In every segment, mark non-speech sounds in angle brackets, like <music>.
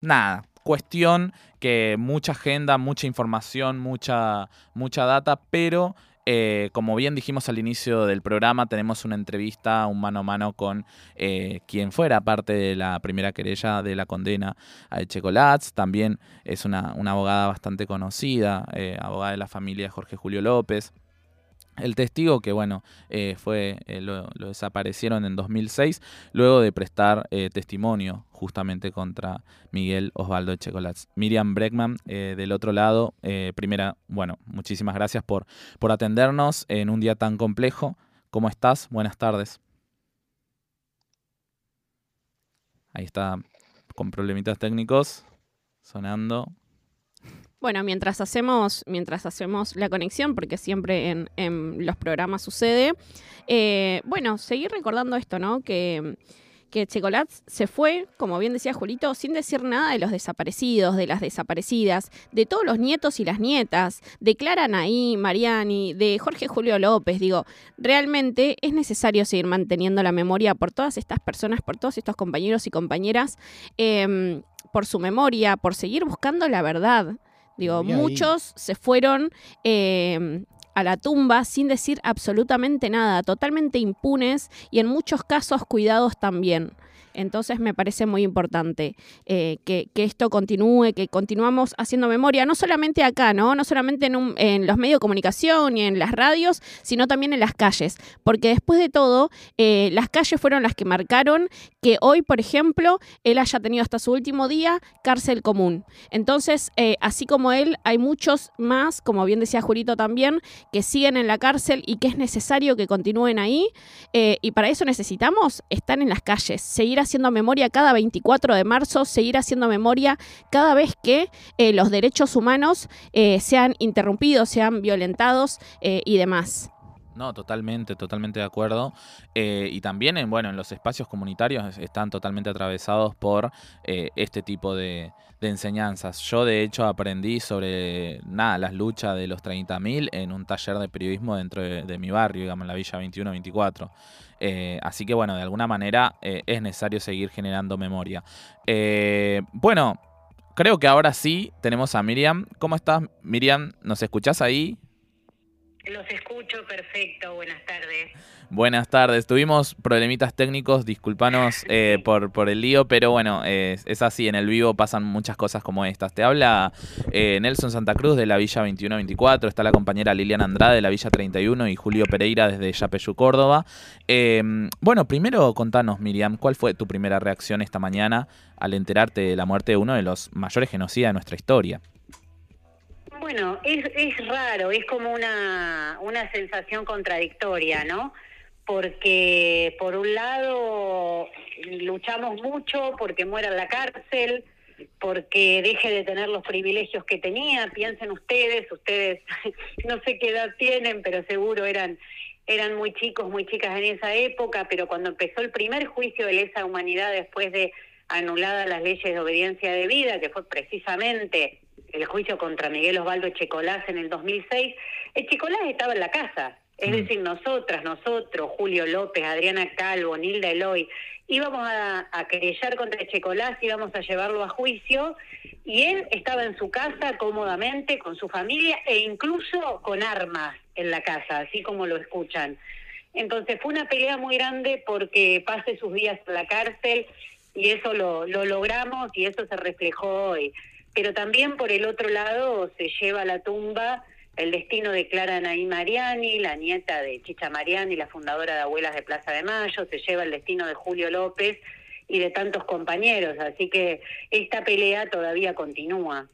nada, cuestión que mucha agenda, mucha información, mucha, mucha data, pero eh, como bien dijimos al inicio del programa, tenemos una entrevista, un mano a mano con eh, quien fuera parte de la primera querella de la condena a Echecolats. También es una, abogada bastante conocida, eh, abogada de la familia Jorge Julio López. El testigo que, bueno, eh, fue, eh, lo, desaparecieron en 2006, luego de prestar eh, testimonio justamente contra Miguel Osvaldo Echecolats. Miriam Breckman, del otro lado, primera, bueno, muchísimas gracias por, por atendernos en un día tan complejo. ¿Cómo estás? Buenas tardes. Ahí está, con problemitas técnicos, sonando. Bueno, mientras hacemos, mientras hacemos la conexión, porque siempre en, los programas sucede, eh, bueno, seguir recordando esto, ¿no? Que, que se fue, como bien decía Julito, sin decir nada de los desaparecidos, de las desaparecidas, de todos los nietos y las nietas, de Clara Naí, Mariani, de Jorge Julio López. Digo, realmente es necesario seguir manteniendo la memoria por todas estas personas, por todos estos compañeros y compañeras, em, por su memoria, por seguir buscando la verdad. Digo, muchos se fueron em, a la tumba sin decir absolutamente nada, totalmente impunes y en muchos casos cuidados también. Entonces me parece muy importante eh, que, esto continúe, que continuamos haciendo memoria, no solamente acá, ¿no? No solamente en, los medios de comunicación y en las radios, sino también en las calles. Porque después de todo, eh, las calles fueron las que marcaron que hoy, por ejemplo, él haya tenido hasta su último día cárcel común. Entonces, eh, así como él, hay muchos más, como bien decía Jurito también, que siguen en la cárcel y que es necesario que continúen ahí. y para eso necesitamos estar en las calles, seguir haciendo memoria cada 24 de marzo, seguir haciendo memoria cada vez que eh, los derechos humanos eh, sean interrumpidos, sean violentados eh, y demás. No, totalmente, totalmente de acuerdo. y también en, bueno, en los espacios comunitarios están totalmente atravesados por este tipo de, enseñanzas. Yo de hecho aprendí sobre nada, las luchas de los 30.000 en un taller de periodismo dentro de, mi barrio, digamos, en la Villa 21-24. Eh, así que bueno, de alguna manera eh, es necesario seguir generando memoria. Eh, bueno, creo que ahora sí tenemos a Miriam. ¿Cómo estás, Miriam? ¿Nos escuchás ahí? Los escucho perfecto, buenas tardes. Buenas tardes, tuvimos problemitas técnicos, discúlpanos <laughs> eh, por, por el lío, pero bueno, es así, en el vivo pasan muchas cosas como estas. Te habla eh, Nelson Santa Cruz de la Villa 2124, está la compañera Liliana Andrade de la Villa 31 y Julio Pereira desde Yapeyú, Córdoba. Em, bueno, primero contanos, Miriam, ¿cuál fue tu primera reacción esta mañana al enterarte de la muerte de uno de los mayores genocidas de nuestra historia? Bueno, es, es raro, es como una, una sensación contradictoria, ¿no? Porque por un lado luchamos mucho porque muera en la cárcel, porque deje de tener los privilegios que tenía. Piensen ustedes, ustedes <laughs> no sé qué edad tienen, pero seguro eran eran muy chicos, muy chicas en esa época, pero cuando empezó el primer juicio de lesa humanidad después de anuladas las leyes de obediencia de vida, que fue precisamente el juicio contra Miguel Osvaldo Echecolás en el 2006, Echecolás estaba en la casa, es mm. decir, nosotras, nosotros, Julio López, Adriana Calvo, Nilda Eloy, íbamos a, a querellar contra Echecolás, íbamos a llevarlo a juicio, y él estaba en su casa cómodamente, con su familia, e incluso con armas en la casa, así como lo escuchan. Entonces fue una pelea muy grande porque pase sus días en la cárcel y eso lo, lo logramos y eso se reflejó hoy pero también por el otro lado se lleva a la tumba el destino de Clara Naí Mariani, la nieta de Chicha Mariani, la fundadora de Abuelas de Plaza de Mayo, se lleva el destino de Julio López y de tantos compañeros, así que esta pelea todavía continúa.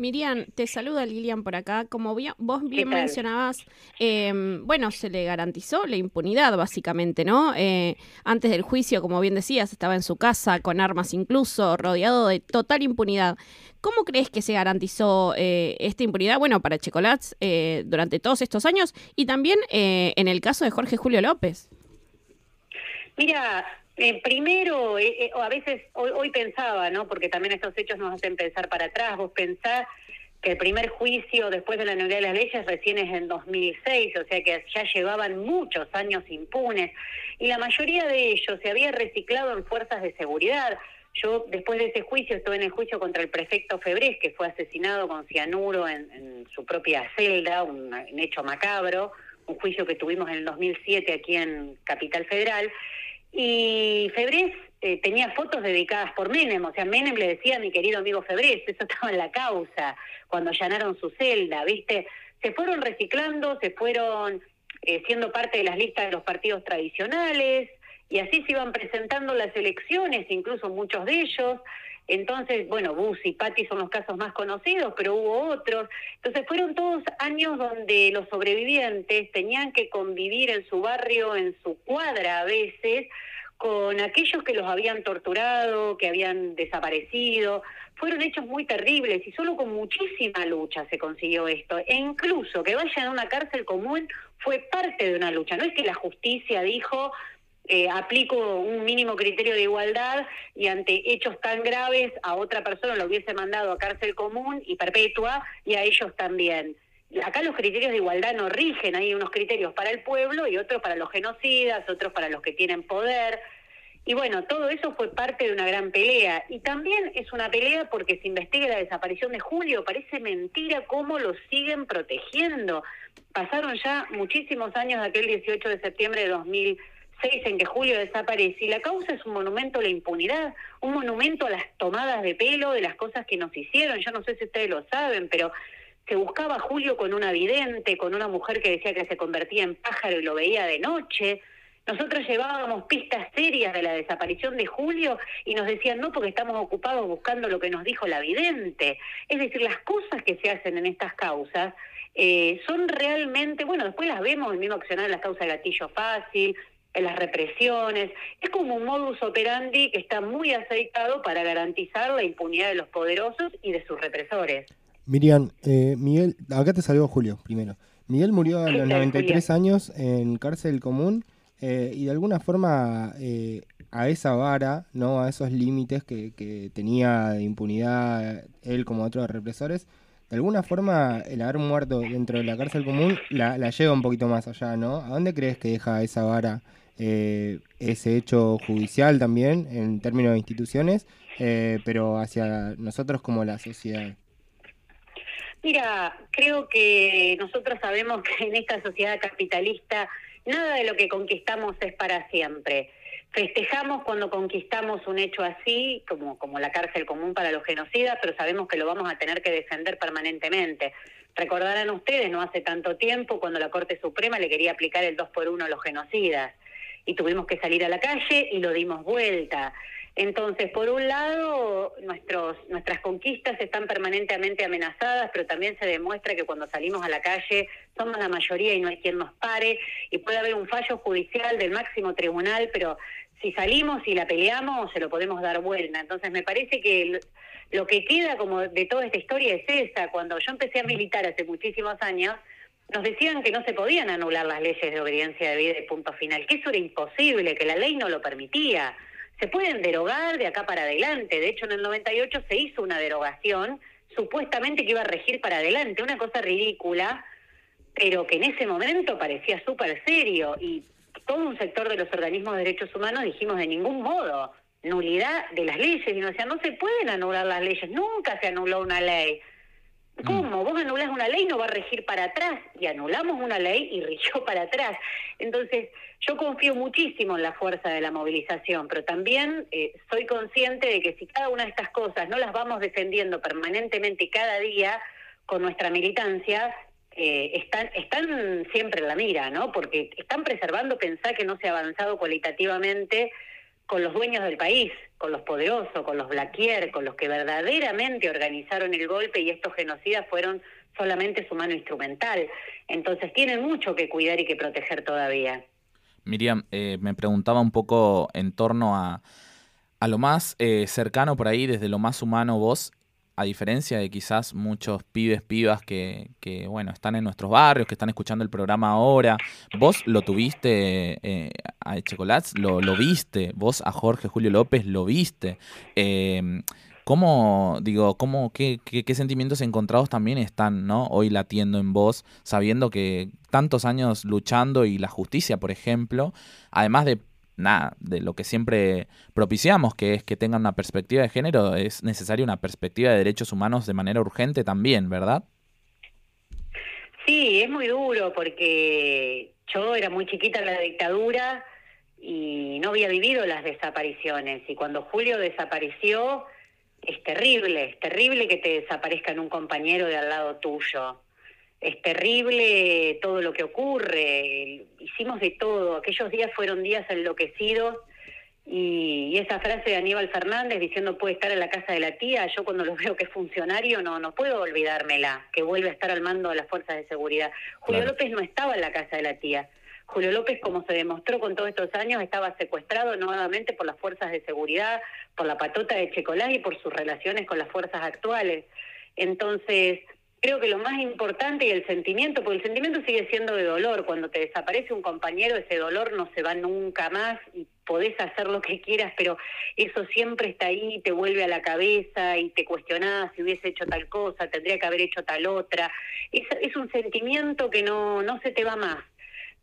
Miriam, te saluda Lilian por acá. Como vos bien mencionabas, em, bueno, se le garantizó la impunidad, básicamente, ¿no? Eh, antes del juicio, como bien decías, estaba en su casa, con armas incluso, rodeado de total impunidad. ¿Cómo crees que se garantizó eh, esta impunidad? Bueno, para Checolats eh, durante todos estos años y también en el caso de Jorge Julio López. Mira, eh, primero, eh, eh, a veces hoy, pensaba, ¿no? Porque también estos hechos nos hacen pensar para atrás. Vos pensás que el primer juicio después de la nulidad de las leyes recién es en 2006, o sea que ya llevaban muchos años impunes y la mayoría de ellos se había reciclado en fuerzas de seguridad. Yo después de ese juicio estuve en el juicio contra el prefecto Febrés, que fue asesinado con cianuro en, su propia celda, un, hecho macabro, un juicio que tuvimos en el 2007 aquí en Capital Federal. Y Febrés eh, tenía fotos dedicadas por Menem, o sea, Menem le decía a mi querido amigo Febrés, eso estaba en la causa, cuando allanaron su celda, ¿viste? Se fueron reciclando, se fueron eh, siendo parte de las listas de los partidos tradicionales, y así se iban presentando las elecciones, incluso muchos de ellos. Entonces, bueno, Bus y Patti son los casos más conocidos, pero hubo otros. Entonces fueron todos años donde los sobrevivientes tenían que convivir en su barrio, en su cuadra a veces, con aquellos que los habían torturado, que habían desaparecido. Fueron hechos muy terribles y solo con muchísima lucha se consiguió esto. E incluso que vayan a una cárcel común fue parte de una lucha. No es que la justicia dijo, eh, aplico un mínimo criterio de igualdad y ante hechos tan graves a otra persona lo hubiese mandado a cárcel común y perpetua y a ellos también. Acá los criterios de igualdad no rigen, hay unos criterios para el pueblo y otros para los genocidas, otros para los que tienen poder. Y bueno, todo eso fue parte de una gran pelea. Y también es una pelea porque se investiga la desaparición de Julio. Parece mentira cómo lo siguen protegiendo. Pasaron ya muchísimos años de aquel 18 de septiembre de 2000 se dicen que Julio desaparece y la causa es un monumento a la impunidad, un monumento a las tomadas de pelo de las cosas que nos hicieron. Yo no sé si ustedes lo saben, pero se buscaba Julio con una vidente, con una mujer que decía que se convertía en pájaro y lo veía de noche. Nosotros llevábamos pistas serias de la desaparición de Julio y nos decían no porque estamos ocupados buscando lo que nos dijo la vidente. Es decir, las cosas que se hacen en estas causas eh, son realmente, bueno, después las vemos, el mismo accionar en las causas de gatillo fácil, en las represiones. Es como un modus operandi que está muy aceitado para garantizar la impunidad de los poderosos y de sus represores. Miriam, eh, Miguel, acá te saludo Julio primero. Miguel murió a los 93 años en cárcel común eh, y de alguna forma eh, a esa vara, no a esos límites que, que, tenía de impunidad él como otros represores, de alguna forma el haber muerto dentro de la cárcel común la, la lleva un poquito más allá, ¿no? ¿A dónde crees que deja esa vara eh, ese hecho judicial también en términos de instituciones, eh, pero hacia nosotros como la sociedad. Mira, creo que nosotros sabemos que en esta sociedad capitalista nada de lo que conquistamos es para siempre. Festejamos cuando conquistamos un hecho así, como, como la cárcel común para los genocidas, pero sabemos que lo vamos a tener que defender permanentemente. Recordarán ustedes, no hace tanto tiempo, cuando la Corte Suprema le quería aplicar el 2 por 1 a los genocidas y tuvimos que salir a la calle y lo dimos vuelta. Entonces, por un lado, nuestros, nuestras conquistas están permanentemente amenazadas, pero también se demuestra que cuando salimos a la calle somos la mayoría y no hay quien nos pare, y puede haber un fallo judicial del máximo tribunal, pero si salimos y la peleamos, se lo podemos dar vuelta. Entonces, me parece que lo que queda como de toda esta historia es esa. Cuando yo empecé a militar hace muchísimos años, nos decían que no se podían anular las leyes de obediencia de vida y punto final, que eso era imposible, que la ley no lo permitía. Se pueden derogar de acá para adelante. De hecho, en el 98 se hizo una derogación supuestamente que iba a regir para adelante, una cosa ridícula, pero que en ese momento parecía súper serio y todo un sector de los organismos de derechos humanos dijimos de ningún modo nulidad de las leyes y nos decían no se pueden anular las leyes, nunca se anuló una ley. ¿Cómo? Vos anulás una ley, no va a regir para atrás. Y anulamos una ley y rigió <laughs> para atrás. Entonces, yo confío muchísimo en la fuerza de la movilización, pero también eh, soy consciente de que si cada una de estas cosas no las vamos defendiendo permanentemente cada día con nuestra militancia, eh, están, están siempre en la mira, ¿no? Porque están preservando pensar que no se ha avanzado cualitativamente con los dueños del país, con los poderosos, con los Blaquier, con los que verdaderamente organizaron el golpe y estos genocidas fueron solamente su mano instrumental. Entonces tienen mucho que cuidar y que proteger todavía. Miriam, eh, me preguntaba un poco en torno a, a lo más eh, cercano por ahí, desde lo más humano vos, a diferencia de quizás muchos pibes, pibas que, bueno, están en nuestros barrios, que están escuchando el programa ahora, vos lo tuviste eh, a Echecolats, lo, lo, viste, vos a Jorge Julio López lo viste. Eh, ¿Cómo, digo, cómo, qué, qué, qué, sentimientos encontrados también están, ¿no? Hoy latiendo en vos, sabiendo que tantos años luchando y la justicia, por ejemplo, además de nada, de lo que siempre propiciamos, que es que tengan una perspectiva de género, es necesaria una perspectiva de derechos humanos de manera urgente también, ¿verdad? Sí, es muy duro porque yo era muy chiquita en la dictadura y no había vivido las desapariciones y cuando Julio desapareció es terrible, es terrible que te desaparezcan un compañero de al lado tuyo. Es terrible todo lo que ocurre. Hicimos de todo. Aquellos días fueron días enloquecidos y, esa frase de Aníbal Fernández diciendo puede estar en la casa de la tía, yo cuando lo <laughs> veo que es funcionario no, no puedo olvidármela, que vuelve a estar al mando de las fuerzas de seguridad. Julio López no estaba en la casa de la tía. Julio López, como se demostró con todos estos años, estaba secuestrado nuevamente por las fuerzas de seguridad, por la patota de Checolás y por sus relaciones con las fuerzas actuales. Entonces, creo que lo más importante y el sentimiento, porque el sentimiento sigue siendo de dolor, cuando te desaparece un compañero ese dolor no se va nunca más y podés hacer lo que quieras, pero eso siempre está ahí, te vuelve a la cabeza y te cuestionás si hubiese hecho tal cosa, tendría que haber hecho tal otra. Es, es un sentimiento que no, no se te va más,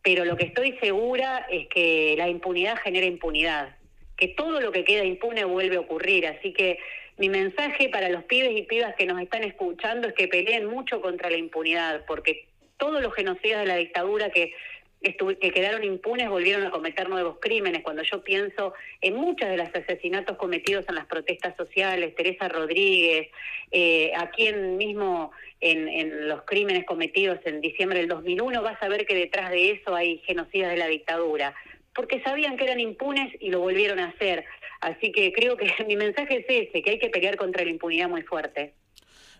pero lo que estoy segura es que la impunidad genera impunidad, que todo lo que queda impune vuelve a ocurrir, así que mi mensaje para los pibes y pibas que nos están escuchando es que peleen mucho contra la impunidad, porque todos los genocidas de la dictadura que, que quedaron impunes volvieron a cometer nuevos crímenes. Cuando yo pienso en muchos de los asesinatos cometidos en las protestas sociales, Teresa Rodríguez, eh, aquí mismo en, en, los crímenes cometidos en diciembre del 2001, vas a ver que detrás de eso hay genocidas de la dictadura, porque sabían que eran impunes y lo volvieron a hacer. Así que creo que <laughs> mi mensaje es ese, que hay que pelear contra la impunidad muy fuerte.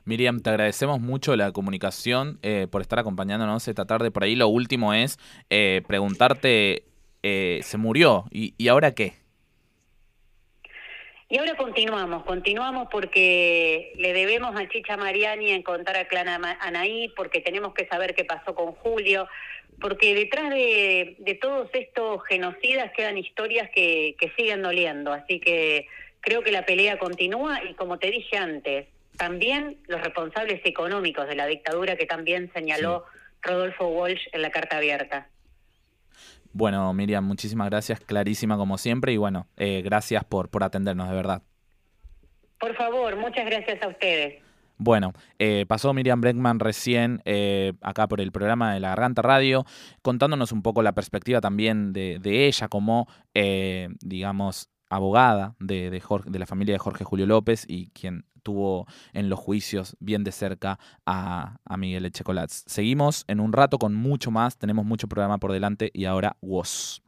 Miriam, te agradecemos mucho la comunicación eh, por estar acompañándonos esta tarde. Por ahí lo último es eh, preguntarte, eh, se murió, ¿Y, ¿y ahora qué? Y ahora continuamos, continuamos porque le debemos a Chicha Mariani encontrar a Clan Anaí, porque tenemos que saber qué pasó con Julio, porque detrás de, todos estos genocidas quedan historias que, siguen doliendo. Así que creo que la pelea continúa y como te dije antes, también los responsables económicos de la dictadura que también señaló Rodolfo Walsh en la carta abierta. Bueno, Miriam, muchísimas gracias, clarísima como siempre, y bueno, eh, gracias por, por atendernos, de verdad. Por favor, muchas gracias a ustedes. Bueno, eh, pasó Miriam Breckman recién eh, acá por el programa de La Garganta Radio, contándonos un poco la perspectiva también de, ella como, eh, digamos, abogada de, la familia de Jorge Julio López y quien tuvo en los juicios bien de cerca a, a Miguel Echecolats. Seguimos en un rato con mucho más, tenemos mucho programa por delante y ahora WOS.